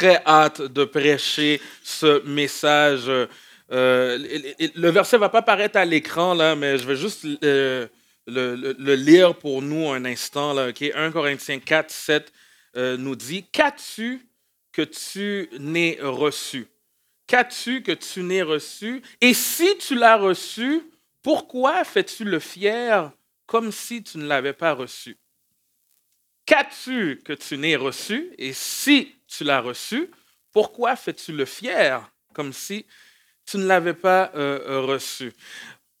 très hâte de prêcher ce message. Euh, le verset va pas paraître à l'écran, là, mais je vais juste euh, le, lire pour nous un instant. Là, 1 Corinthiens 4, 7 euh, nous dit Qu'as-tu que tu n'aies reçu? Qu'as-tu que tu n'aies reçu? Et si tu l'as reçu, pourquoi fais-tu le fier comme si tu ne l'avais pas reçu? Qu'as-tu que tu n'aies reçu? Et si tu l'as reçu, pourquoi fais-tu le fier comme si tu ne l'avais pas euh, reçu?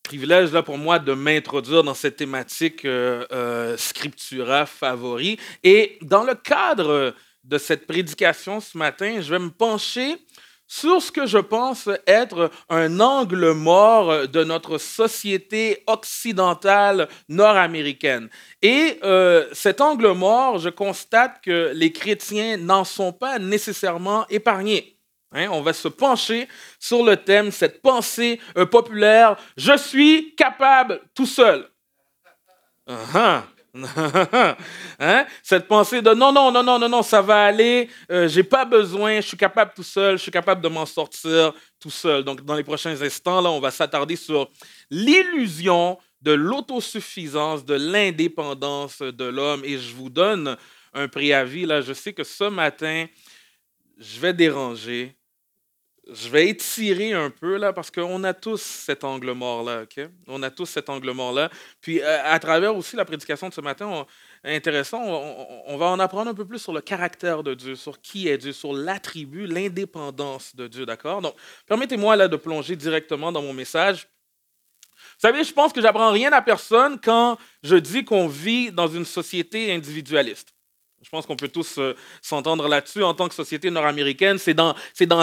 Privilège là pour moi de m'introduire dans cette thématique euh, euh, scriptura favori. Et dans le cadre de cette prédication ce matin, je vais me pencher sur ce que je pense être un angle mort de notre société occidentale nord-américaine. Et euh, cet angle mort, je constate que les chrétiens n'en sont pas nécessairement épargnés. Hein, on va se pencher sur le thème, cette pensée euh, populaire, je suis capable tout seul. Uh-huh. Hein? Cette pensée de non, non, non, non, non, non, ça va aller, euh, j'ai pas besoin, je suis capable tout seul, je suis capable de m'en sortir tout seul. Donc, dans les prochains instants, là, on va s'attarder sur l'illusion de l'autosuffisance, de l'indépendance de l'homme. Et je vous donne un préavis. Là, je sais que ce matin, je vais déranger, je vais étirer un peu là parce qu'on a tous cet angle mort-là, OK? On a tous cet angle mort-là. Puis euh, à travers aussi la prédication de ce matin, intéressant, on, va en apprendre un peu plus sur le caractère de Dieu, sur qui est Dieu, sur l'attribut, l'indépendance de Dieu, d'accord? Donc, permettez-moi là de plonger directement dans mon message. Vous savez, je pense que j'apprends rien à personne quand je dis qu'on vit dans une société individualiste. Je pense qu'on peut tous euh, s'entendre là-dessus en tant que société nord-américaine. C'est dans,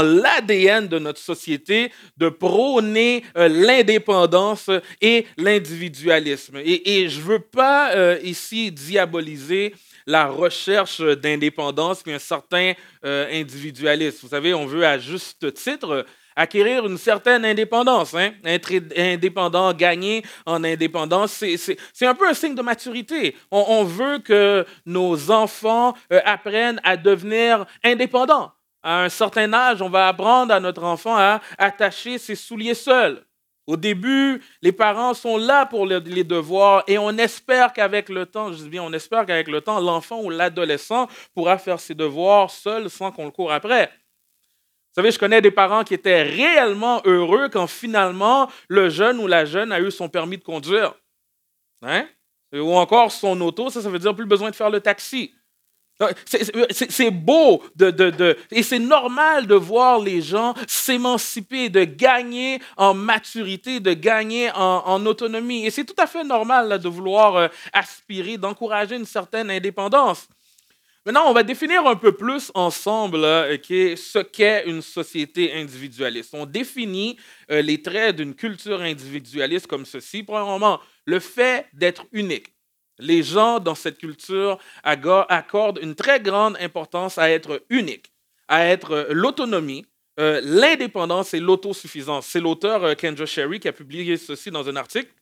l'ADN de notre société de prôner euh, l'indépendance et l'individualisme. Et, et, je ne veux pas euh, ici diaboliser la recherche d'indépendance puis un certain individualisme. Vous savez, on veut à juste titre acquérir une certaine indépendance. Hein? Être indépendant, gagner en indépendance, c'est un peu un signe de maturité. On, veut que nos enfants euh, apprennent à devenir indépendants. À un certain âge, on va apprendre à notre enfant à attacher ses souliers seuls. Au début, les parents sont là pour les devoirs et on espère qu'avec le temps, je on espère qu'avec le temps, l'enfant ou l'adolescent pourra faire ses devoirs seul sans qu'on le court après. Vous savez, je connais des parents qui étaient réellement heureux quand finalement le jeune ou la jeune a eu son permis de conduire. Hein? Ou encore son auto, ça, ça veut dire plus besoin de faire le taxi. C'est beau de, et c'est normal de voir les gens s'émanciper, de gagner en maturité, de gagner en, autonomie. Et c'est tout à fait normal de vouloir euh, aspirer, d'encourager une certaine indépendance. Maintenant, on va définir un peu plus ensemble ce qu'est une société individualiste. On définit euh, les traits d'une culture individualiste comme ceci. Premièrement, le fait d'être unique. Les gens dans cette culture accordent une très grande importance à être unique, à être euh, l'autonomie, euh, l'indépendance et l'autosuffisance. C'est l'auteur Kendra Sherry qui a publié ceci dans un article.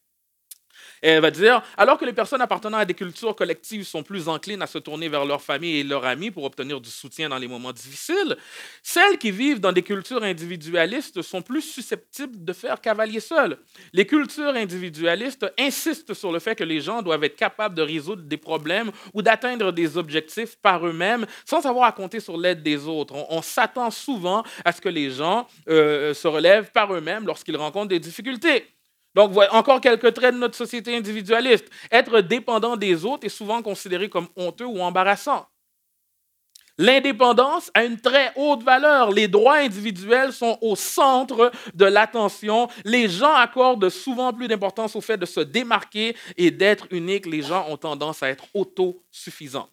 Et elle va dire, alors que les personnes appartenant à des cultures collectives sont plus enclines à se tourner vers leur famille et leurs amis pour obtenir du soutien dans les moments difficiles, celles qui vivent dans des cultures individualistes sont plus susceptibles de faire cavalier seul. Les cultures individualistes insistent sur le fait que les gens doivent être capables de résoudre des problèmes ou d'atteindre des objectifs par eux-mêmes sans avoir à compter sur l'aide des autres. On, s'attend souvent à ce que les gens euh, se relèvent par eux-mêmes lorsqu'ils rencontrent des difficultés. Donc, encore quelques traits de notre société individualiste. Être dépendant des autres est souvent considéré comme honteux ou embarrassant. L'indépendance a une très haute valeur. Les droits individuels sont au centre de l'attention. Les gens accordent souvent plus d'importance au fait de se démarquer et d'être unique. Les gens ont tendance à être autosuffisants.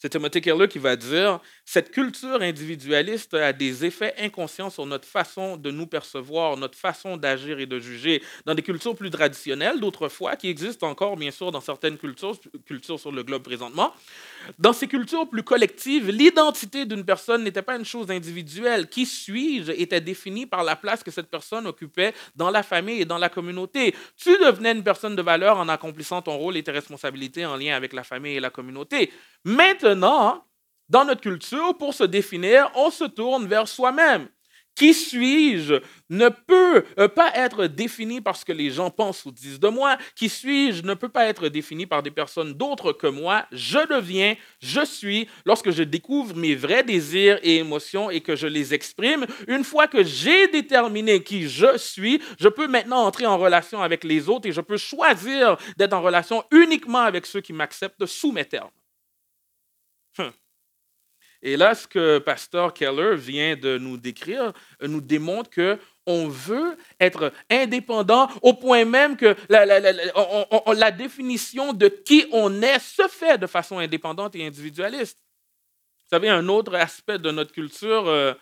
C'est Timothy Keller qui va dire Cette culture individualiste a des effets inconscients sur notre façon de nous percevoir, notre façon d'agir et de juger. Dans des cultures plus traditionnelles d'autrefois, qui existent encore bien sûr dans certaines cultures, cultures sur le globe présentement, dans ces cultures plus collectives, l'identité d'une personne n'était pas une chose individuelle. Qui suis-je était définie par la place que cette personne occupait dans la famille et dans la communauté. Tu devenais une personne de valeur en accomplissant ton rôle et tes responsabilités en lien avec la famille et la communauté. Maintenant, dans notre culture, pour se définir, on se tourne vers soi-même. Qui suis-je? Ne peut euh, pas être défini par ce que les gens pensent ou disent de moi. Qui suis-je ne peut pas être défini par des personnes d'autres que moi. Je deviens, je suis, lorsque je découvre mes vrais désirs et émotions et que je les exprime. Une fois que j'ai déterminé qui je suis, je peux maintenant entrer en relation avec les autres et je peux choisir d'être en relation uniquement avec ceux qui m'acceptent sous mes termes. Et là, ce que Pasteur Keller vient de nous décrire euh, nous démontre que on veut être indépendant au point même que la, définition de qui on est se fait de façon indépendante et individualiste. Vous savez, un autre aspect de notre culture euh,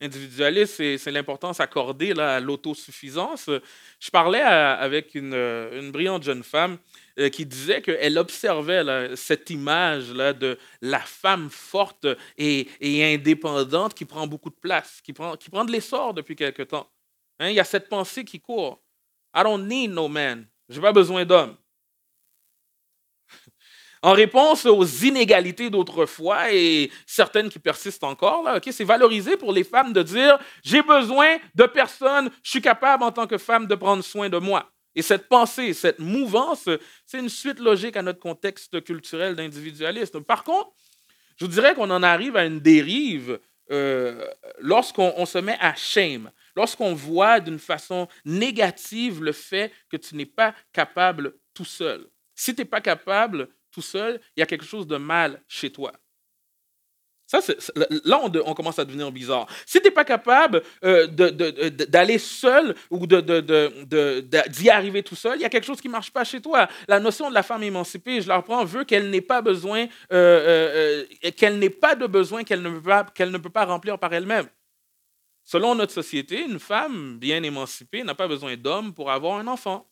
individualiste, c'est l'importance accordée à l'autosuffisance. Je parlais avec une, une brillante jeune femme euh, qui disait qu'elle observait cette image-là de la femme forte et, indépendante qui prend beaucoup de place, qui prend, qui prend de l'essor depuis quelque temps. Hein, il y a cette pensée qui court. I don't need no man. Je n'ai pas besoin d'homme. En réponse aux inégalités d'autrefois et certaines qui persistent encore, là, c'est valorisé pour les femmes de dire j'ai besoin de personne, je suis capable en tant que femme de prendre soin de moi. Et cette pensée, cette mouvance, c'est une suite logique à notre contexte culturel d'individualisme. Par contre, je vous dirais qu'on en arrive à une dérive euh, lorsqu'on se met à shame, lorsqu'on voit d'une façon négative le fait que tu n'es pas capable tout seul. Si tu n'es pas capable tout seul, il y a quelque chose de mal chez toi. Ça, là, on, commence à devenir bizarre. Si tu n'es pas capable euh, d'aller seul ou d'y arriver tout seul, il y a quelque chose qui ne marche pas chez toi. La notion de la femme émancipée, je la reprends, veut qu'elle n'ait pas besoin, euh, euh, qu'elle n'ait pas de besoin qu'elle ne, qu'elle ne peut pas remplir par elle-même. Selon notre société, une femme bien émancipée n'a pas besoin d'homme pour avoir un enfant.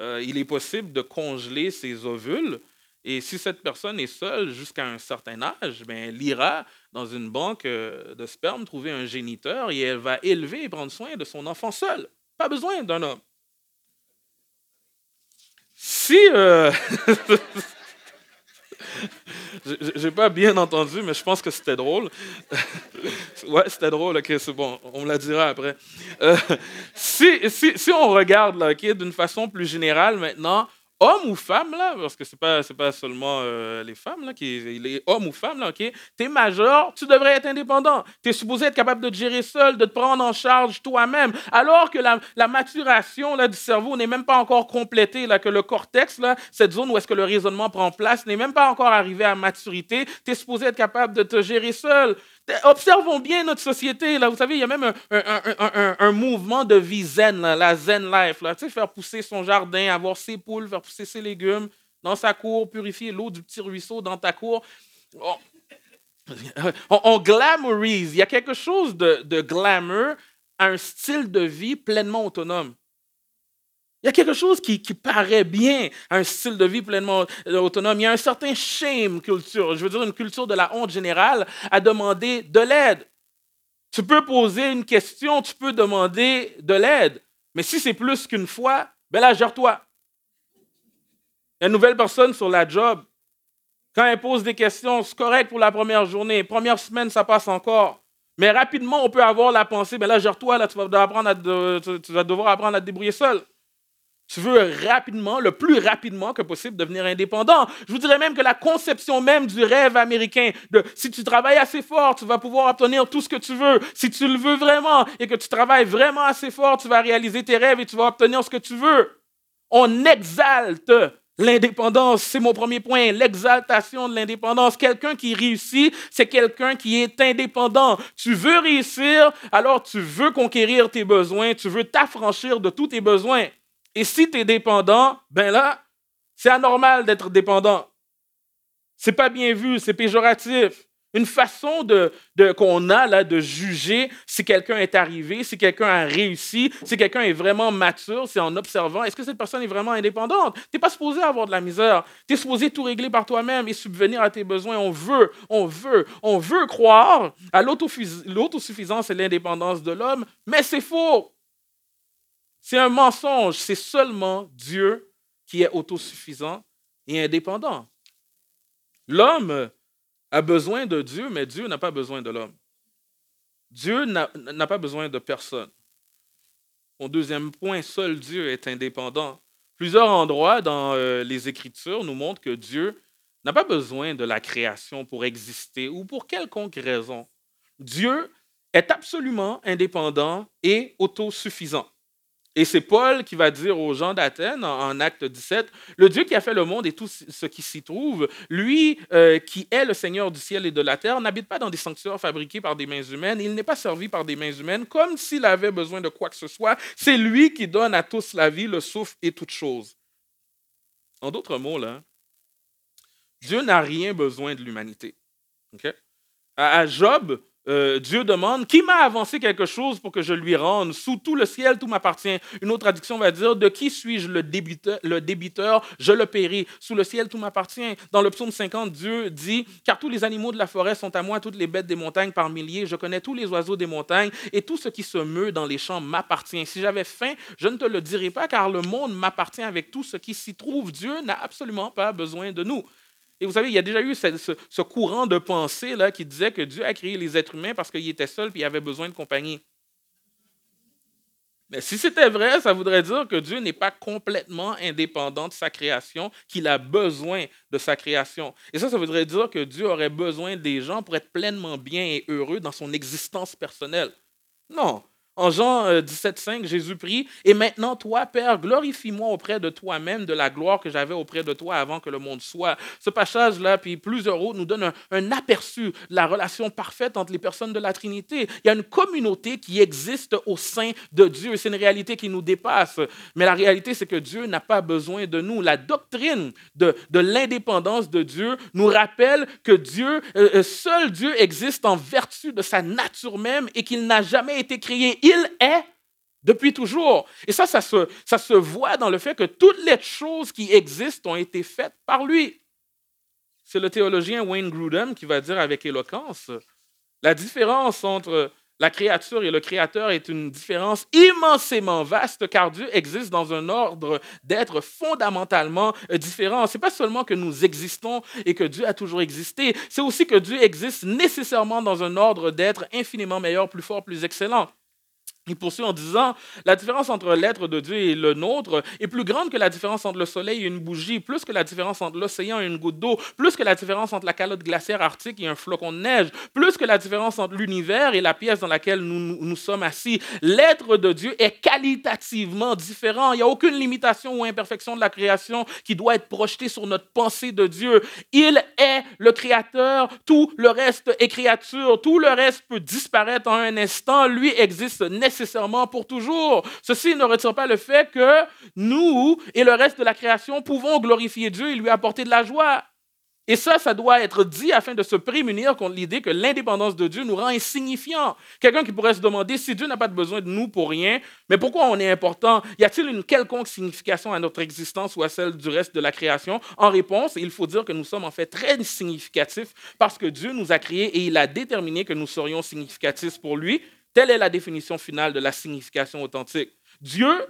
Il est possible de congeler ses ovules et si cette personne est seule jusqu'à un certain âge, ben, elle ira dans une banque euh, de sperme trouver un géniteur et elle va élever et prendre soin de son enfant seul. Pas besoin d'un homme. Si... Euh... J'ai pas bien entendu, mais je pense que c'était drôle. ouais, c'était drôle, ok, c'est bon, on me la dira après. Euh, si, si, si, on regarde là, d'une façon plus générale maintenant, homme ou femme, là, parce que ce n'est pas, pas seulement euh, les femmes, là, qui, les hommes ou femmes, là, OK? Tu es majeur, tu devrais être indépendant. Tu es supposé être capable de te gérer seul, de te prendre en charge toi-même. Alors que la, la maturation là, du cerveau n'est même pas encore complétée, là, que le cortex, là, cette zone où est-ce que le raisonnement prend place, n'est même pas encore arrivé à maturité. Tu es supposé être capable de te gérer seul. Observons bien notre société. Là. Vous savez, il y a même un, mouvement de vie zen, la zen life. Là. Tu sais, faire pousser son jardin, avoir ses poules, faire pousser ses légumes dans sa cour, purifier l'eau du petit ruisseau dans ta cour. On, on, glamourise. Il y a quelque chose de, de glamour à un style de vie pleinement autonome. Il y a quelque chose qui, paraît bien à un style de vie pleinement autonome. Il y a un certain shame culture, je veux dire une culture de la honte générale à demander de l'aide. Tu peux poser une question, tu peux demander de l'aide. Mais si c'est plus qu'une fois, ben là, gère-toi. Il y a une nouvelle personne sur la job. Quand elle pose des questions, c'est correct pour la première journée. Première semaine, ça passe encore. Mais rapidement, on peut avoir la pensée, ben là, gère-toi, là, tu vas, apprendre à, tu vas devoir apprendre à te débrouiller seul. Tu veux rapidement, le plus rapidement que possible, devenir indépendant. Je vous dirais même que la conception même du rêve américain, de si tu travailles assez fort, tu vas pouvoir obtenir tout ce que tu veux. Si tu le veux vraiment et que tu travailles vraiment assez fort, tu vas réaliser tes rêves et tu vas obtenir ce que tu veux. On exalte l'indépendance. C'est mon premier point, l'exaltation de l'indépendance. Quelqu'un qui réussit, c'est quelqu'un qui est indépendant. Tu veux réussir, alors tu veux conquérir tes besoins, tu veux t'affranchir de tous tes besoins. Et si tu es dépendant, ben là, c'est anormal d'être dépendant. C'est pas bien vu, c'est péjoratif. Une façon de, qu'on a là de juger si quelqu'un est arrivé, si quelqu'un a réussi, si quelqu'un est vraiment mature, c'est en observant est-ce que cette personne est vraiment indépendante? Tu n'es pas supposé avoir de la misère. Tu es supposé tout régler par toi-même et subvenir à tes besoins. On veut, on veut, on veut croire à l'autosuffisance et l'indépendance de l'homme, mais c'est faux. C'est un mensonge. C'est seulement Dieu qui est autosuffisant et indépendant. L'homme a besoin de Dieu, mais Dieu n'a pas besoin de l'homme. Dieu n'a pas besoin de personne. Mon deuxième point, seul Dieu est indépendant. Plusieurs endroits dans euh, les Écritures nous montrent que Dieu n'a pas besoin de la création pour exister ou pour quelconque raison. Dieu est absolument indépendant et autosuffisant. Et c'est Paul qui va dire aux gens d'Athènes en, acte 17, le Dieu qui a fait le monde et tout ce qui s'y trouve, lui euh, qui est le Seigneur du ciel et de la terre, n'habite pas dans des sanctuaires fabriqués par des mains humaines, il n'est pas servi par des mains humaines comme s'il avait besoin de quoi que ce soit. C'est lui qui donne à tous la vie, le souffle et toutes choses. En d'autres mots, là, Dieu n'a rien besoin de l'humanité. À Job, euh, Dieu demande Qui m'a avancé quelque chose pour que je lui rende? Sous tout le ciel, tout m'appartient. Une autre traduction va dire De qui suis-je le débiteur, le débiteur? Je le paierai. Sous le ciel, tout m'appartient. Dans le psaume 50, Dieu dit Car tous les animaux de la forêt sont à moi, toutes les bêtes des montagnes par milliers. Je connais tous les oiseaux des montagnes et tout ce qui se meut dans les champs m'appartient. Si j'avais faim, je ne te le dirais pas, car le monde m'appartient avec tout ce qui s'y trouve. Dieu n'a absolument pas besoin de nous. Et vous savez, il y a déjà eu ce, courant de pensée là, qui disait que Dieu a créé les êtres humains parce qu'il était seul et il avait besoin de compagnie. Mais si c'était vrai, ça voudrait dire que Dieu n'est pas complètement indépendant de sa création, qu'il a besoin de sa création. Et ça, ça voudrait dire que Dieu aurait besoin des gens pour être pleinement bien et heureux dans son existence personnelle. Non, en Jean 17,5, euh, Jésus prie Et maintenant, toi, Père, glorifie-moi auprès de toi-même de la gloire que j'avais auprès de toi avant que le monde soit. Ce passage-là, puis plusieurs autres, nous donne un, aperçu de la relation parfaite entre les personnes de la Trinité. Il y a une communauté qui existe au sein de Dieu. C'est une réalité qui nous dépasse. Mais la réalité, c'est que Dieu n'a pas besoin de nous. La doctrine de, l'indépendance de Dieu nous rappelle que Dieu, euh, euh, seul Dieu existe en vertu de sa nature même et qu'il n'a jamais été créé il est depuis toujours. Et ça, ça se, ça se voit dans le fait que toutes les choses qui existent ont été faites par lui. C'est le théologien Wayne Grudem qui va dire avec éloquence, la différence entre la créature et le créateur est une différence immensément vaste car Dieu existe dans un ordre d'être fondamentalement différent. Ce n'est pas seulement que nous existons et que Dieu a toujours existé, c'est aussi que Dieu existe nécessairement dans un ordre d'être infiniment meilleur, plus fort, plus excellent. Il poursuit en disant, la différence entre l'être de Dieu et le nôtre est plus grande que la différence entre le soleil et une bougie, plus que la différence entre l'océan et une goutte d'eau, plus que la différence entre la calotte glaciaire arctique et un flocon de neige, plus que la différence entre l'univers et la pièce dans laquelle nous, nous sommes assis. L'être de Dieu est qualitativement différent. Il n'y a aucune limitation ou imperfection de la création qui doit être projetée sur notre pensée de Dieu. Il est le Créateur, tout le reste est créature, tout le reste peut disparaître en un instant. Lui existe nécessairement nécessairement pour toujours. Ceci ne retire pas le fait que nous et le reste de la création pouvons glorifier Dieu et lui apporter de la joie. Et ça, ça doit être dit afin de se prémunir contre l'idée que l'indépendance de Dieu nous rend insignifiants. Quelqu'un qui pourrait se demander si Dieu n'a pas besoin de nous pour rien, mais pourquoi on est important? Y a-t-il une quelconque signification à notre existence ou à celle du reste de la création? En réponse, il faut dire que nous sommes en fait très significatifs parce que Dieu nous a créés et il a déterminé que nous serions significatifs pour lui Telle est la définition finale de la signification authentique. Dieu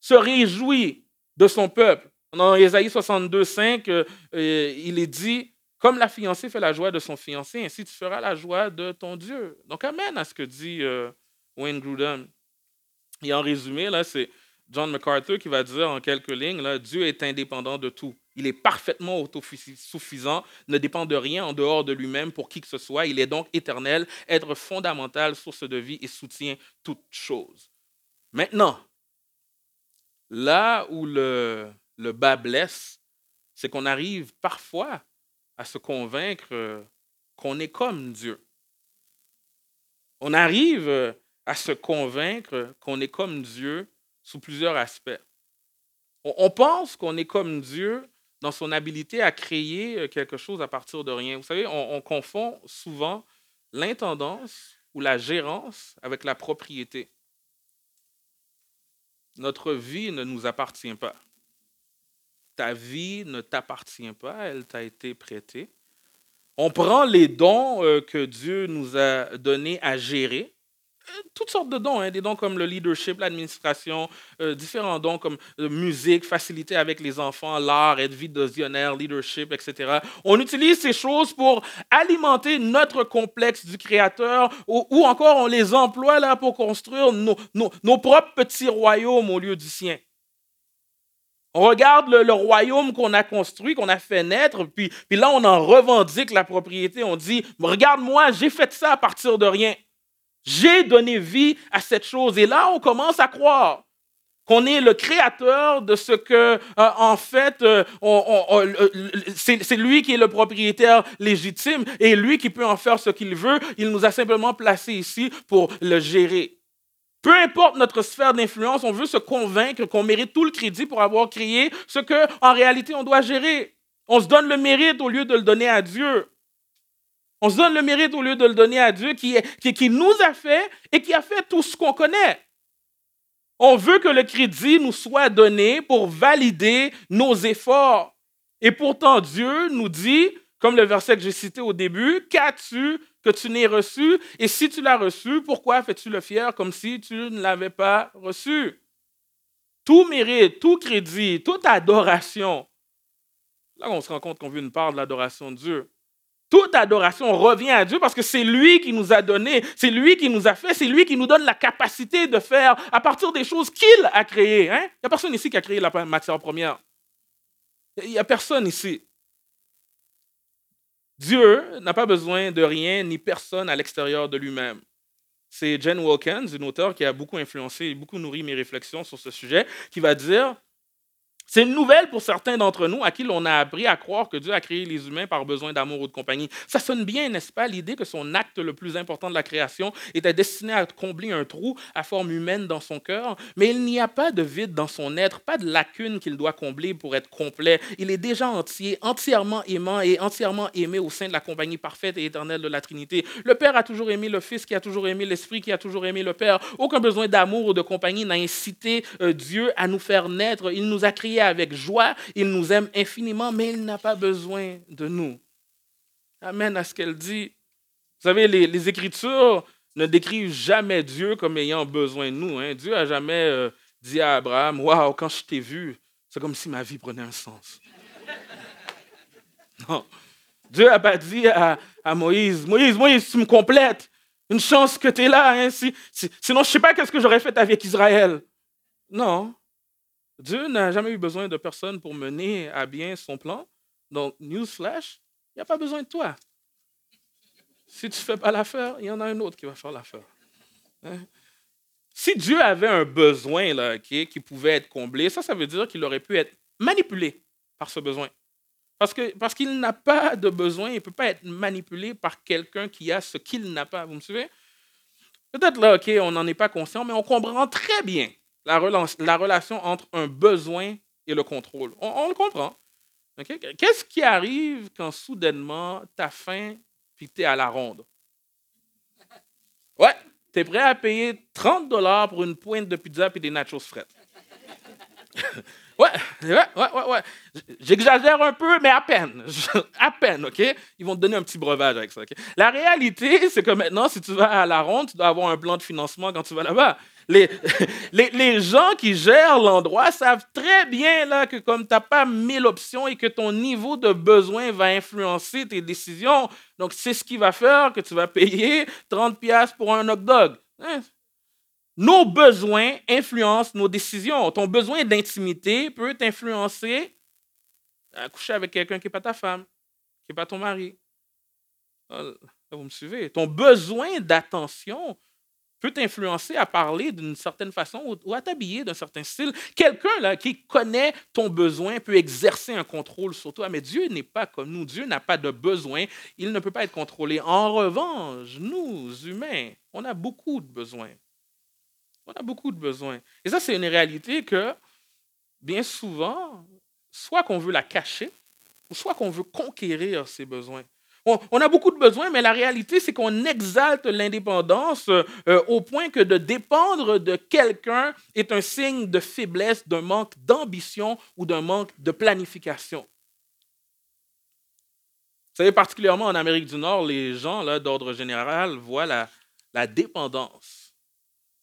se réjouit de son peuple. Dans Ésaïe 62, 5, euh, euh, il est dit Comme la fiancée fait la joie de son fiancé, ainsi tu feras la joie de ton Dieu. Donc, Amen à ce que dit euh, Wayne Grudem. Et en résumé, là, c'est John MacArthur qui va dire en quelques lignes Dieu est indépendant de tout. Il est parfaitement autosuffisant, ne dépend de rien en dehors de lui-même pour qui que ce soit. Il est donc éternel, être fondamental, source de vie et soutient toutes choses. Maintenant, là où le, le bas blesse, c'est qu'on arrive parfois à se convaincre qu'on est comme Dieu. On arrive à se convaincre qu'on est comme Dieu sous plusieurs aspects. On pense qu'on est comme Dieu dans son habilité à créer euh, quelque chose à partir de rien. Vous savez, on, confond souvent l'intendance ou la gérance avec la propriété. Notre vie ne nous appartient pas. Ta vie ne t'appartient pas, elle t'a été prêtée. On prend les dons euh, que Dieu nous a donnés à gérer toutes sortes de dons, hein, des dons comme le leadership, l'administration, euh, différents dons comme la musique, facilité avec les enfants, l'art, être visionnaire, leadership, etc. On utilise ces choses pour alimenter notre complexe du Créateur ou, encore on les emploie là pour construire nos, nos propres petits royaumes au lieu du sien. On regarde le, royaume qu'on a construit, qu'on a fait naître, puis, puis là, on en revendique la propriété. On dit, regarde-moi, j'ai fait ça à partir de rien. J'ai donné vie à cette chose. Et là, on commence à croire qu'on est le créateur de ce que, euh, en fait, euh, c'est lui qui est le propriétaire légitime et lui qui peut en faire ce qu'il veut. Il nous a simplement placés ici pour le gérer. Peu importe notre sphère d'influence, on veut se convaincre qu'on mérite tout le crédit pour avoir créé ce que, en réalité, on doit gérer. On se donne le mérite au lieu de le donner à Dieu. On se donne le mérite au lieu de le donner à Dieu qui, qui, nous a fait et qui a fait tout ce qu'on connaît. On veut que le crédit nous soit donné pour valider nos efforts. Et pourtant, Dieu nous dit, comme le verset que j'ai cité au début, qu'as-tu que tu n'aies reçu? Et si tu l'as reçu, pourquoi fais-tu le fier comme si tu ne l'avais pas reçu? Tout mérite, tout crédit, toute adoration. Là, on se rend compte qu'on veut une part de l'adoration de Dieu. Toute adoration revient à Dieu parce que c'est lui qui nous a donné, c'est lui qui nous a fait, c'est lui qui nous donne la capacité de faire à partir des choses qu'il a créées. Hein? Il n'y a personne ici qui a créé la matière première. Il n'y a personne ici. Dieu n'a pas besoin de rien ni personne à l'extérieur de lui-même. C'est Jen Wilkins, une auteure qui a beaucoup influencé et beaucoup nourri mes réflexions sur ce sujet, qui va dire c'est une nouvelle pour certains d'entre nous à qui l'on a appris à croire que Dieu a créé les humains par besoin d'amour ou de compagnie. Ça sonne bien, n'est-ce pas, l'idée que son acte le plus important de la création était destiné à combler un trou à forme humaine dans son cœur, mais il n'y a pas de vide dans son être, pas de lacune qu'il doit combler pour être complet. Il est déjà entier, entièrement aimant et entièrement aimé au sein de la compagnie parfaite et éternelle de la Trinité. Le Père a toujours aimé le Fils, qui a toujours aimé l'Esprit, qui a toujours aimé le Père. Aucun besoin d'amour ou de compagnie n'a incité euh, Dieu à nous faire naître. Il nous a créés avec joie, il nous aime infiniment, mais il n'a pas besoin de nous. Amen à ce qu'elle dit. Vous savez, les, Écritures ne décrivent jamais Dieu comme ayant besoin de nous. Hein. Dieu n'a jamais euh, dit à Abraham, Waouh, quand je t'ai vu, c'est comme si ma vie prenait un sens. non. Dieu n'a pas dit à, Moïse, Moïse, Moïse, tu me complètes. Une chance que tu es là. Hein, sinon, je ne sais pas qu'est-ce que j'aurais fait avec Israël. Non. Dieu n'a jamais eu besoin de personne pour mener à bien son plan. Donc, newsflash, il n'y a pas besoin de toi. Si tu ne fais pas l'affaire, il y en a un autre qui va faire l'affaire. Hein? Si Dieu avait un besoin là, qui, pouvait être comblé, ça, ça veut dire qu'il aurait pu être manipulé par ce besoin. Parce qu'il parce qu'il n'a pas de besoin, il ne peut pas être manipulé par quelqu'un qui a ce qu'il n'a pas. Vous me suivez? Peut-être là, OK, on n'en est pas conscient, mais on comprend très bien la, relation entre un besoin et le contrôle. On, le comprend. Qu'est-ce qui arrive quand soudainement tu as faim puis tu es à la ronde? Ouais, tu es prêt à payer 30 dollars pour une pointe de pizza et des nachos frettes. ouais, ouais, ouais, ouais. J'exagère un peu, mais à peine. à peine, OK? Ils vont te donner un petit breuvage avec ça? La réalité, c'est que maintenant, si tu vas à la ronde, tu dois avoir un plan de financement quand tu vas là-bas. Les, les, gens qui gèrent l'endroit savent très bien là, que comme tu n'as pas mille options et que ton niveau de besoin va influencer tes décisions, donc c'est ce qui va faire que tu vas payer 30 pièces pour un hot dog. Hein? Nos besoins influencent nos décisions. Ton besoin d'intimité peut t'influencer à coucher avec quelqu'un qui n'est pas ta femme, qui n'est pas ton mari. Ah, vous me suivez? Ton besoin d'attention peut t'influencer à parler d'une certaine façon ou à t'habiller d'un certain style. Quelqu'un là qui connaît ton besoin peut exercer un contrôle sur toi, mais Dieu n'est pas comme nous. Dieu n'a pas de besoin. Il ne peut pas être contrôlé. En revanche, nous, humains, on a beaucoup de besoins. On a beaucoup de besoins. Et ça, c'est une réalité que, bien souvent, soit qu'on veut la cacher, ou soit qu'on veut conquérir ses besoins. On, a beaucoup de besoins, mais la réalité, c'est qu'on exalte l'indépendance euh, au point que de dépendre de quelqu'un est un signe de faiblesse, d'un manque d'ambition ou d'un manque de planification. Vous savez, particulièrement en Amérique du Nord, les gens d'ordre général voient la, la dépendance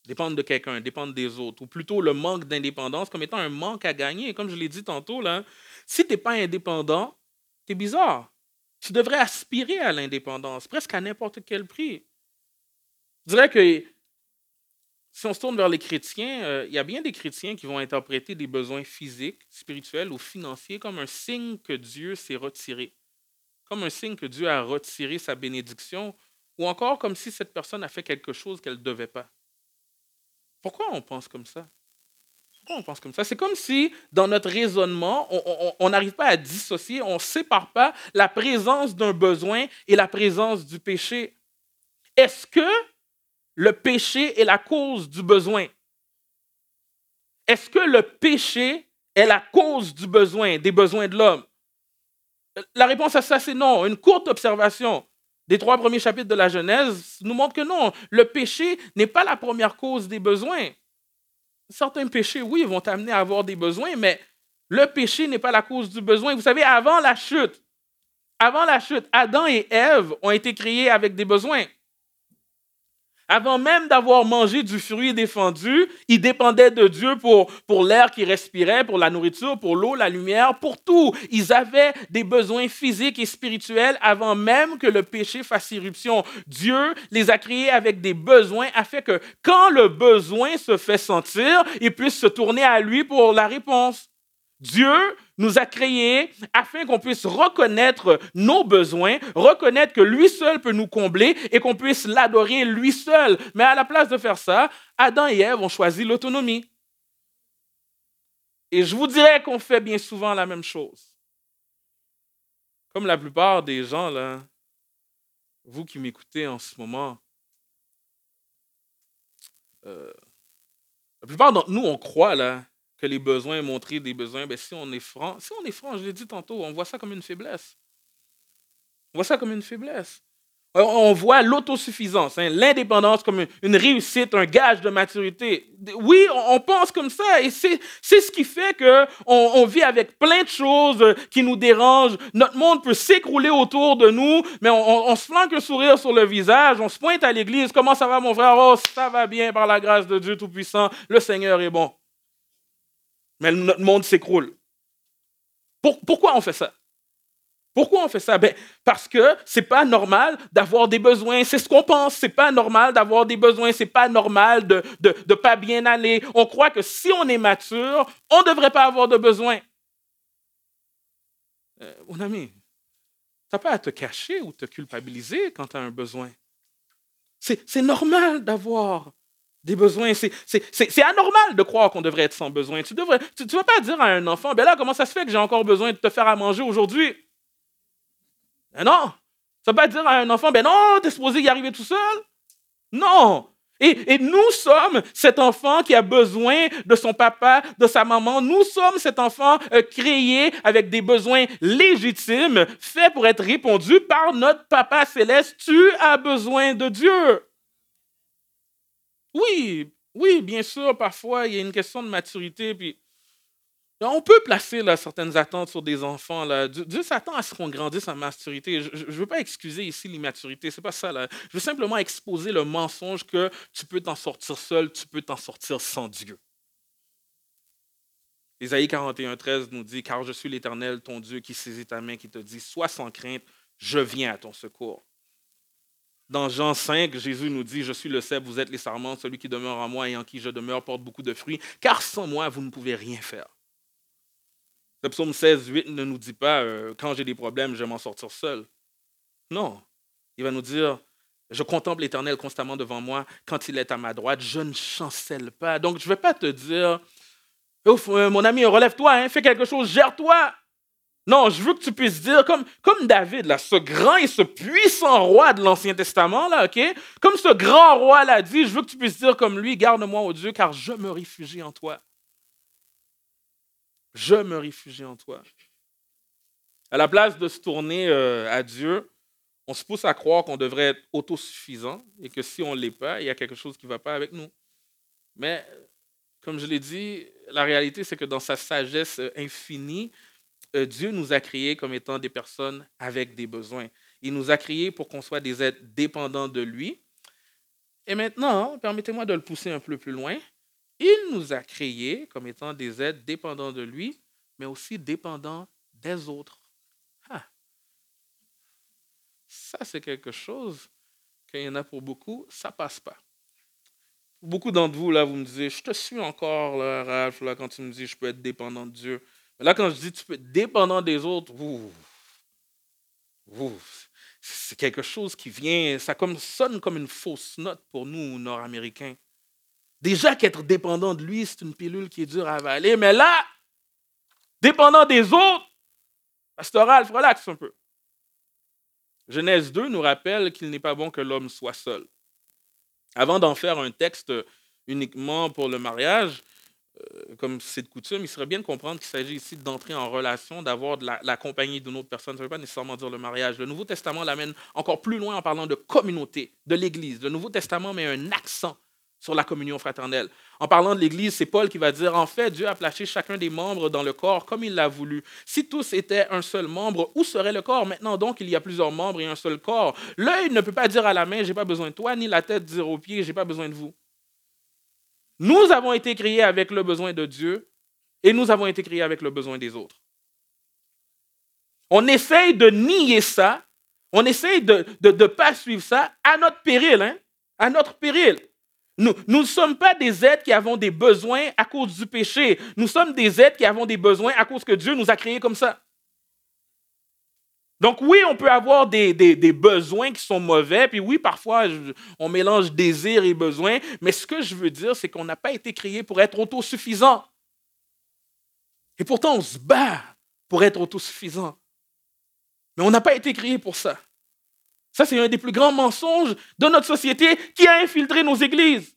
dépendre de quelqu'un, dépendre des autres, ou plutôt le manque d'indépendance comme étant un manque à gagner. Comme je l'ai dit tantôt, là, si tu n'es pas indépendant, tu es bizarre. Tu devrais aspirer à l'indépendance, presque à n'importe quel prix. Je dirais que si on se tourne vers les chrétiens, euh, il y a bien des chrétiens qui vont interpréter des besoins physiques, spirituels ou financiers comme un signe que Dieu s'est retiré, comme un signe que Dieu a retiré sa bénédiction, ou encore comme si cette personne a fait quelque chose qu'elle ne devait pas. Pourquoi on pense comme ça? Pourquoi on pense comme ça? C'est comme si, dans notre raisonnement, on n'arrive pas à dissocier, on ne sépare pas la présence d'un besoin et la présence du péché. Est-ce que le péché est la cause du besoin? Est-ce que le péché est la cause du besoin, des besoins de l'homme? La réponse à ça, c'est non. Une courte observation des trois premiers chapitres de la Genèse nous montre que non, le péché n'est pas la première cause des besoins. Certains péchés, oui, vont t'amener à avoir des besoins, mais le péché n'est pas la cause du besoin. Vous savez, avant la chute, avant la chute, Adam et Ève ont été créés avec des besoins. Avant même d'avoir mangé du fruit défendu, ils dépendaient de Dieu pour, pour l'air qu'ils respiraient, pour la nourriture, pour l'eau, la lumière, pour tout. Ils avaient des besoins physiques et spirituels avant même que le péché fasse irruption. Dieu les a créés avec des besoins afin que quand le besoin se fait sentir, ils puissent se tourner à lui pour la réponse. Dieu nous a créés afin qu'on puisse reconnaître nos besoins, reconnaître que lui seul peut nous combler et qu'on puisse l'adorer lui seul. Mais à la place de faire ça, Adam et Ève ont choisi l'autonomie. Et je vous dirais qu'on fait bien souvent la même chose. Comme la plupart des gens, là, vous qui m'écoutez en ce moment, euh, la plupart d'entre nous, on croit là, les besoins, montrer des besoins, ben, si on est franc, si on est franc, je l'ai dit tantôt, on voit ça comme une faiblesse. On voit ça comme une faiblesse. On voit l'autosuffisance, hein, l'indépendance comme une réussite, un gage de maturité. Oui, on pense comme ça et c'est ce qui fait qu'on on vit avec plein de choses qui nous dérangent. Notre monde peut s'écrouler autour de nous, mais on, on, se flanque un sourire sur le visage, on se pointe à l'église. Comment ça va, mon frère? Oh, ça va bien par la grâce de Dieu Tout-Puissant. Le Seigneur est bon mais notre monde s'écroule. pourquoi on fait ça? Pourquoi on fait ça? Ben, parce que c'est pas normal d'avoir des besoins. C'est ce qu'on pense. C'est pas normal d'avoir des besoins. C'est pas normal de de, de pas bien aller. On croit que si on est mature, on ne devrait pas avoir de besoins. Euh, mon ami, tu n'as pas à te cacher ou te culpabiliser quand tu as un besoin. C'est normal d'avoir des besoins. C'est anormal de croire qu'on devrait être sans besoin. Tu ne tu, vas pas dire à un enfant, ben là, comment ça se fait que j'ai encore besoin de te faire à manger aujourd'hui? Ben non. Tu ne pas dire à un enfant, ben non, tu es supposé y arriver tout seul. Non. Et, et, nous sommes cet enfant qui a besoin de son papa, de sa maman. Nous sommes cet enfant euh, créé avec des besoins légitimes, faits pour être répondus par notre papa céleste. Tu as besoin de Dieu. Oui, oui, bien sûr, parfois, il y a une question de maturité. Puis, on peut placer certaines attentes sur des enfants. Dieu, s'attend à ce qu'on grandisse en maturité. Je ne veux pas excuser ici l'immaturité, c'est pas ça. Je veux simplement exposer le mensonge que tu peux t'en sortir seul, tu peux t'en sortir sans Dieu. Ésaïe 41, 13 nous dit Car je suis l'Éternel, ton Dieu, qui saisit ta main, qui te dit Sois sans crainte, je viens à ton secours. Dans Jean 5, Jésus nous dit, je suis le cèpe, vous êtes les sarments, celui qui demeure en moi et en qui je demeure porte beaucoup de fruits, car sans moi, vous ne pouvez rien faire. Le psaume 16, 8 ne nous dit pas, euh, quand j'ai des problèmes, je vais m'en sortir seul. Non, il va nous dire, je contemple l'Éternel constamment devant moi, quand il est à ma droite, je ne chancelle pas. Donc, je ne vais pas te dire, euh, mon ami, relève-toi, hein, fais quelque chose, gère-toi. Non, je veux que tu puisses dire, comme, comme David, là, ce grand et ce puissant roi de l'Ancien Testament, là, OK? Comme ce grand roi l'a dit, je veux que tu puisses dire comme lui, garde-moi, au Dieu, car je me réfugie en toi. Je me réfugie en toi. À la place de se tourner euh, à Dieu, on se pousse à croire qu'on devrait être autosuffisant et que si on ne l'est pas, il y a quelque chose qui ne va pas avec nous. Mais, comme je l'ai dit, la réalité, c'est que dans sa sagesse infinie, euh, Dieu nous a créés comme étant des personnes avec des besoins. Il nous a créés pour qu'on soit des êtres dépendants de lui. Et maintenant, permettez-moi de le pousser un peu plus loin. Il nous a créés comme étant des êtres dépendants de lui, mais aussi dépendants des autres. Ah. Ça, c'est quelque chose qu'il y en a pour beaucoup, ça passe pas. Beaucoup d'entre vous, là, vous me disiez, je te suis encore, là, Ralph, là, quand tu me dis, je peux être dépendant de Dieu. Là, quand je dis, tu peux dépendant des autres, c'est quelque chose qui vient, ça comme, sonne comme une fausse note pour nous, Nord-Américains. Déjà qu'être dépendant de lui, c'est une pilule qui est dure à avaler, mais là, dépendant des autres, Pasteur Ralph, relaxe un peu. Genèse 2 nous rappelle qu'il n'est pas bon que l'homme soit seul. Avant d'en faire un texte uniquement pour le mariage, comme c'est de coutume, il serait bien de comprendre qu'il s'agit ici d'entrer en relation, d'avoir de la, compagnie d'une autre personne. Ça ne veut pas nécessairement dire le mariage. Le Nouveau Testament l'amène encore plus loin en parlant de communauté, de l'Église. Le Nouveau Testament met un accent sur la communion fraternelle. En parlant de l'Église, c'est Paul qui va dire, en fait, Dieu a placé chacun des membres dans le corps comme il l'a voulu. Si tous étaient un seul membre, où serait le corps? Maintenant donc, il y a plusieurs membres et un seul corps. L'œil ne peut pas dire à la main, j'ai pas besoin de toi, ni la tête dire aux pieds, j'ai pas besoin de vous. Nous avons été créés avec le besoin de Dieu et nous avons été créés avec le besoin des autres. On essaye de nier ça, on essaye de ne pas suivre ça à notre péril, hein? à notre péril. Nous ne sommes pas des êtres qui avons des besoins à cause du péché. Nous sommes des êtres qui avons des besoins à cause que Dieu nous a créés comme ça. Donc oui, on peut avoir des, besoins qui sont mauvais, puis oui, parfois, on mélange désir et besoin, mais ce que je veux dire, c'est qu'on n'a pas été créé pour être autosuffisant. Et pourtant, on se bat pour être autosuffisant. Mais on n'a pas été créé pour ça. Ça, c'est un des plus grands mensonges de notre société qui a infiltré nos églises.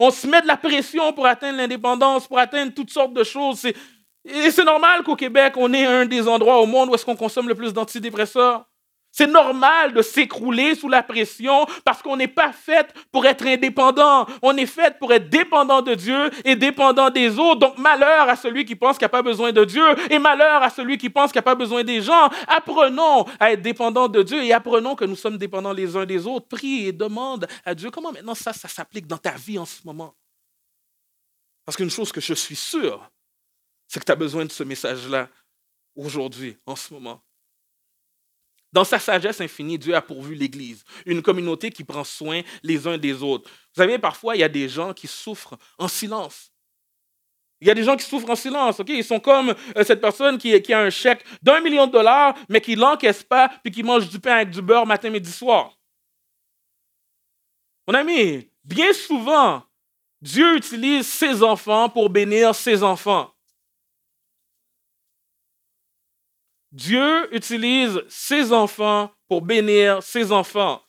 On se met de la pression pour atteindre l'indépendance, pour atteindre toutes sortes de choses. Et c'est normal qu'au Québec, on ait un des endroits au monde où est-ce qu'on consomme le plus d'antidépresseurs. C'est normal de s'écrouler sous la pression parce qu'on n'est pas fait pour être indépendant. On est fait pour être dépendant de Dieu et dépendant des autres. Donc malheur à celui qui pense qu'il n'a pas besoin de Dieu et malheur à celui qui pense qu'il n'a pas besoin des gens. Apprenons à être dépendant de Dieu et apprenons que nous sommes dépendants les uns des autres. Prie et demande à Dieu comment maintenant ça, ça s'applique dans ta vie en ce moment. Parce qu'une chose que je suis sûr, c'est que tu as besoin de ce message-là aujourd'hui, en ce moment. Dans sa sagesse infinie, Dieu a pourvu l'Église, une communauté qui prend soin les uns des autres. Vous savez, parfois, il y a des gens qui souffrent en silence. Il y a des gens qui souffrent en silence, ok? Ils sont comme euh, cette personne qui, qui, a un chèque d'un million de dollars, mais qui ne l'encaisse pas, puis qui mange du pain avec du beurre matin, midi, soir. Mon ami, bien souvent, Dieu utilise ses enfants pour bénir ses enfants. Dieu utilise ses enfants pour bénir ses enfants.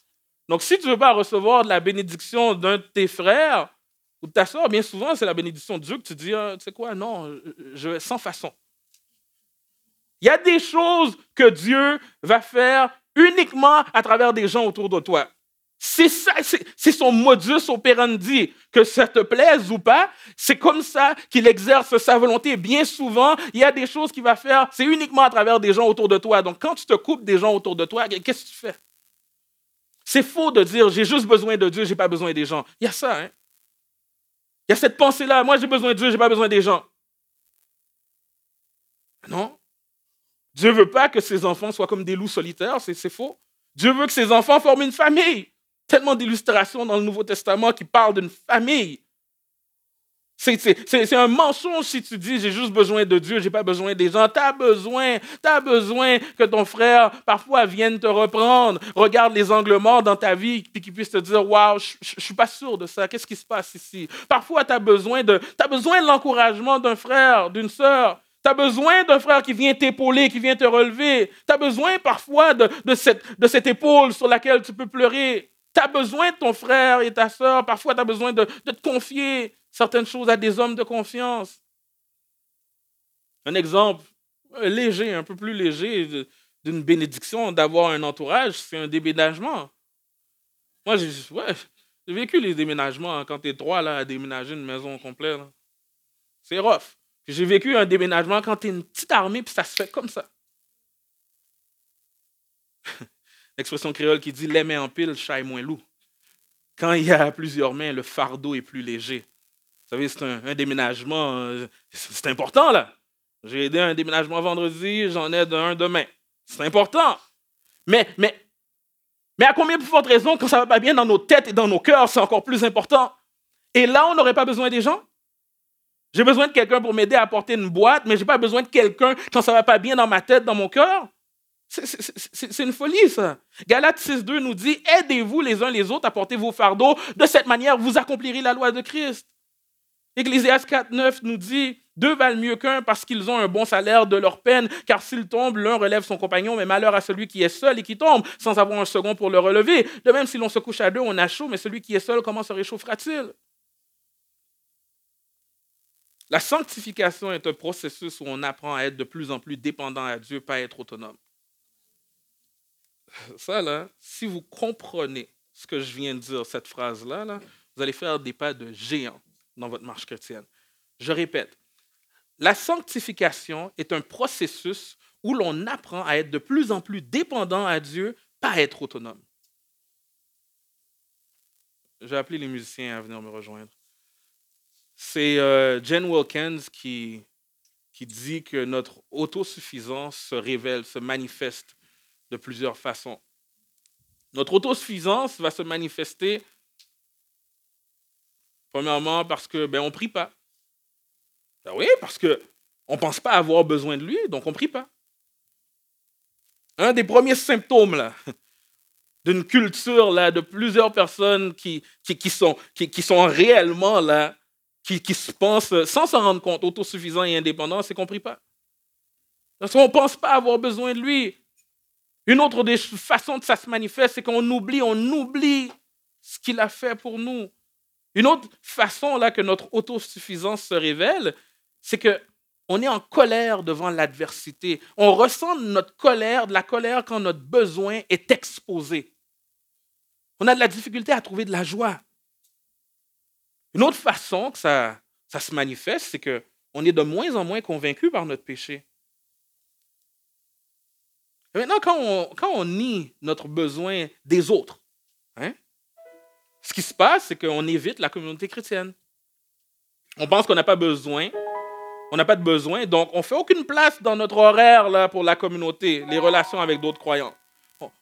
Donc, si tu ne veux pas recevoir de la bénédiction d'un de tes frères ou de ta soeur, bien souvent, c'est la bénédiction de Dieu que tu dis, ah, tu sais quoi, non, je, sans façon. Il y a des choses que Dieu va faire uniquement à travers des gens autour de toi. C'est ça, c'est son modus operandi. Que ça te plaise ou pas, c'est comme ça qu'il exerce sa volonté. Bien souvent, il y a des choses qu'il va faire, c'est uniquement à travers des gens autour de toi. Donc, quand tu te coupes des gens autour de toi, qu'est-ce que tu fais? C'est faux de dire j'ai juste besoin de Dieu, j'ai pas besoin des gens. Il y a ça, hein? Il y a cette pensée-là, moi j'ai besoin de Dieu, j'ai pas besoin des gens. Non. Dieu veut pas que ses enfants soient comme des loups solitaires, c'est faux. Dieu veut que ses enfants forment une famille tellement d'illustrations dans le Nouveau Testament qui parlent d'une famille. C'est un mensonge si tu dis j'ai juste besoin de Dieu, j'ai pas besoin des gens. Tu as besoin, tu as besoin que ton frère parfois vienne te reprendre, regarde les angles morts dans ta vie, puis qu'il puisse te dire Waouh, je suis pas sûr de ça, qu'est-ce qui se passe ici? Parfois, tu as besoin de, as besoin de l'encouragement d'un frère, d'une sœur. Tu as besoin d'un frère qui vient t'épauler, qui vient te relever. Tu as besoin parfois de cette épaule sur laquelle tu peux pleurer. Tu as besoin de ton frère et ta soeur. Parfois, tu as besoin de, te confier certaines choses à des hommes de confiance. Un exemple léger, un peu plus léger d'une bénédiction d'avoir un entourage, c'est un déménagement. Moi, j'ai vécu les déménagements quand tu es trois là, à déménager une maison complète. C'est rough. J'ai vécu un déménagement quand tu es une petite armée, puis ça se fait comme ça. L'expression créole qui dit l'aimer en pile, chat moins loup. quand il y a plusieurs mains, le fardeau est plus léger. Vous savez, c'est un, déménagement, euh, c'est important là. J'ai aidé un déménagement vendredi, j'en aide un demain. C'est important. Mais, mais, mais à combien de forte raison, quand ça ne va pas bien dans nos têtes et dans nos cœurs, c'est encore plus important? Et là, on n'aurait pas besoin des gens? J'ai besoin de quelqu'un pour m'aider à porter une boîte, mais je n'ai pas besoin de quelqu'un quand ça ne va pas bien dans ma tête, dans mon cœur? C'est une folie, ça. Galates 6.2 nous dit, aidez-vous les uns les autres à porter vos fardeaux. De cette manière, vous accomplirez la loi de Christ. Ecclésias 4.9 nous dit, deux valent mieux qu'un parce qu'ils ont un bon salaire de leur peine, car s'ils tombent, l'un relève son compagnon, mais malheur à celui qui est seul et qui tombe sans avoir un second pour le relever. De même, si l'on se couche à deux, on a chaud, mais celui qui est seul, comment se réchauffera-t-il? La sanctification est un processus où on apprend à être de plus en plus dépendant à Dieu, pas à être autonome. Ça, là, si vous comprenez ce que je viens de dire, cette phrase-là, là, vous allez faire des pas de géant dans votre marche chrétienne. Je répète, la sanctification est un processus où l'on apprend à être de plus en plus dépendant à Dieu, pas être autonome. J'ai appelé les musiciens à venir me rejoindre. C'est euh, Jen Wilkins qui, qui dit que notre autosuffisance se révèle, se manifeste de plusieurs façons. Notre autosuffisance va se manifester, premièrement, parce que ben, on prie pas. Ben oui, parce qu'on ne pense pas avoir besoin de lui, donc on ne prie pas. Un des premiers symptômes d'une culture là, de plusieurs personnes qui, sont, réellement là, qui, qui se pensent sans s'en rendre compte autosuffisants et indépendants, c'est qu'on ne prie pas. Parce qu'on ne pense pas avoir besoin de lui. Une autre des façons que ça se manifeste, c'est qu'on oublie, on oublie ce qu'il a fait pour nous. Une autre façon là que notre autosuffisance se révèle, c'est que on est en colère devant l'adversité. On ressent notre colère, de la colère quand notre besoin est exposé. On a de la difficulté à trouver de la joie. Une autre façon que ça, ça se manifeste, c'est qu'on est de moins en moins convaincu par notre péché. Maintenant, quand on, quand on nie notre besoin des autres, hein, ce qui se passe, c'est qu'on évite la communauté chrétienne. On pense qu'on n'a pas besoin, on n'a pas de besoin, donc on ne fait aucune place dans notre horaire là, pour la communauté, les relations avec d'autres croyants.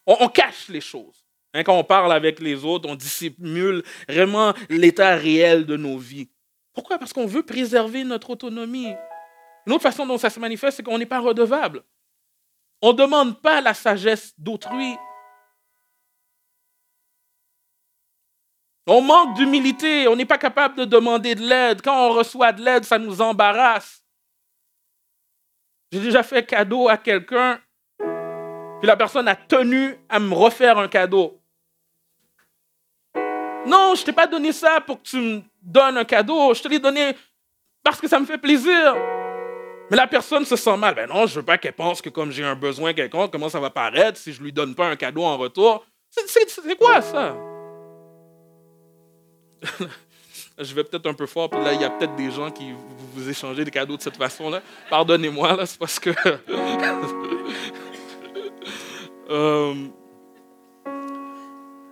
On, cache les choses. Hein, quand on parle avec les autres, on dissimule vraiment l'état réel de nos vies. Pourquoi? Parce qu'on veut préserver notre autonomie. Une autre façon dont ça se manifeste, c'est qu'on n'est pas redevable. On ne demande pas la sagesse d'autrui. On manque d'humilité, on n'est pas capable de demander de l'aide. Quand on reçoit de l'aide, ça nous embarrasse. J'ai déjà fait cadeau à quelqu'un, puis la personne a tenu à me refaire un cadeau. Non, je ne t'ai pas donné ça pour que tu me donnes un cadeau, je te l'ai donné parce que ça me fait plaisir. Mais la personne se sent mal. Ben non, je veux pas qu'elle pense que comme j'ai un besoin quelconque, comment ça va paraître si je lui donne pas un cadeau en retour? C'est quoi ça? je vais peut-être un peu fort, puis là, il y a peut-être des gens qui vous échangez des cadeaux de cette façon-là. Pardonnez-moi, là, c'est parce que. Euh,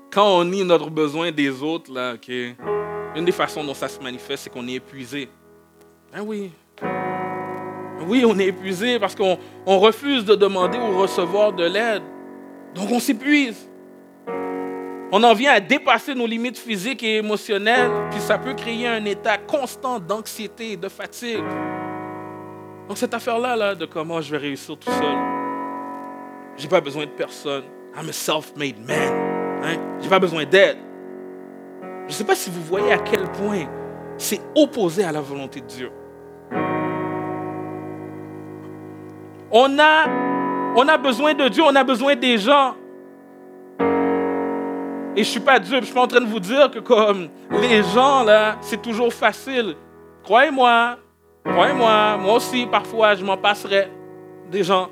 quand on nie notre besoin des autres, là, OK, une des façons dont ça se manifeste, c'est qu'on est épuisé. Ben oui, oui, on est épuisé parce qu'on refuse de demander ou recevoir de l'aide. Donc on s'épuise. On en vient à dépasser nos limites physiques et émotionnelles, puis ça peut créer un état constant d'anxiété et de fatigue. Donc cette affaire-là, là, de comment je vais réussir tout seul, j'ai pas besoin de personne. I'm a self-made man. Hein? J'ai pas besoin d'aide. Je ne sais pas si vous voyez à quel point c'est opposé à la volonté de Dieu. On a, besoin de Dieu, on a besoin des gens. Et je ne suis pas Dieu, je ne suis pas en train de vous dire que comme les gens, là, c'est toujours facile. Croyez-moi, croyez-moi, moi aussi, parfois, je m'en passerai des gens.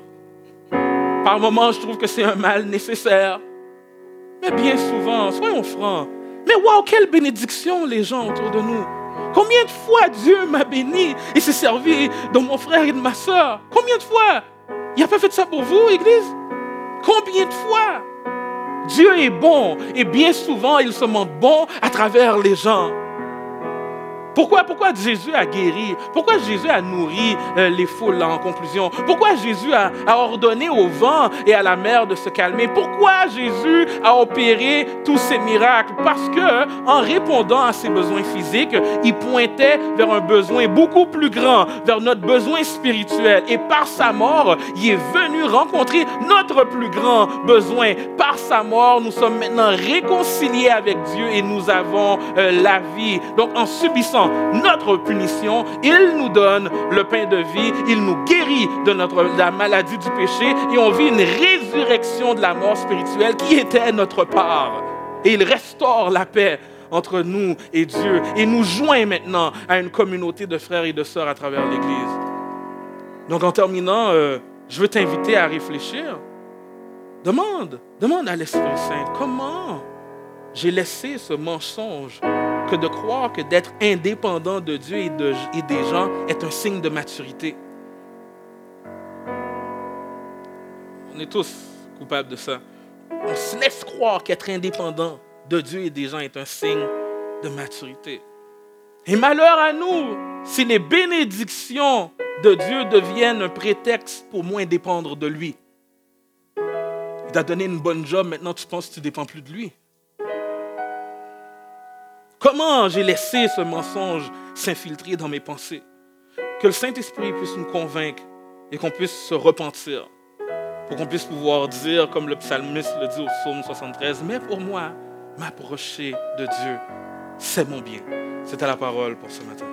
Par moments, je trouve que c'est un mal nécessaire. Mais bien souvent, soyons francs. Mais waouh, quelle bénédiction les gens autour de nous. Combien de fois Dieu m'a béni et s'est servi de mon frère et de ma soeur Combien de fois? Il n'a pas fait ça pour vous, Église? Combien de fois Dieu est bon et bien souvent il se montre bon à travers les gens. Pourquoi, pourquoi Jésus a guéri? Pourquoi Jésus a nourri euh, les foules en conclusion? Pourquoi Jésus a, ordonné au vent et à la mer de se calmer? Pourquoi Jésus a opéré tous ces miracles? Parce que en répondant à ses besoins physiques, il pointait vers un besoin beaucoup plus grand, vers notre besoin spirituel. Et par sa mort, il est venu rencontrer notre plus grand besoin. Par sa mort, nous sommes maintenant réconciliés avec Dieu et nous avons euh, la vie. Donc en subissant notre punition, il nous donne le pain de vie, il nous guérit de notre, la maladie du péché et on vit une résurrection de la mort spirituelle qui était notre part. Et il restaure la paix entre nous et Dieu et nous joint maintenant à une communauté de frères et de sœurs à travers l'Église. Donc en terminant, euh, je veux t'inviter à réfléchir. Demande, demande à l'Esprit Saint, comment j'ai laissé ce mensonge que de croire que d'être indépendant de Dieu et, de, et des gens est un signe de maturité. On est tous coupables de ça. On se laisse croire qu'être indépendant de Dieu et des gens est un signe de maturité. Et malheur à nous si les bénédictions de Dieu deviennent un prétexte pour moins dépendre de lui. Il t'a donné une bonne job, maintenant tu penses que tu ne dépends plus de lui. Comment j'ai laissé ce mensonge s'infiltrer dans mes pensées? Que le Saint-Esprit puisse nous convaincre et qu'on puisse se repentir. Pour qu'on puisse pouvoir dire, comme le psalmiste le dit au psaume 73, mais pour moi, m'approcher de Dieu, c'est mon bien. C'était la parole pour ce matin.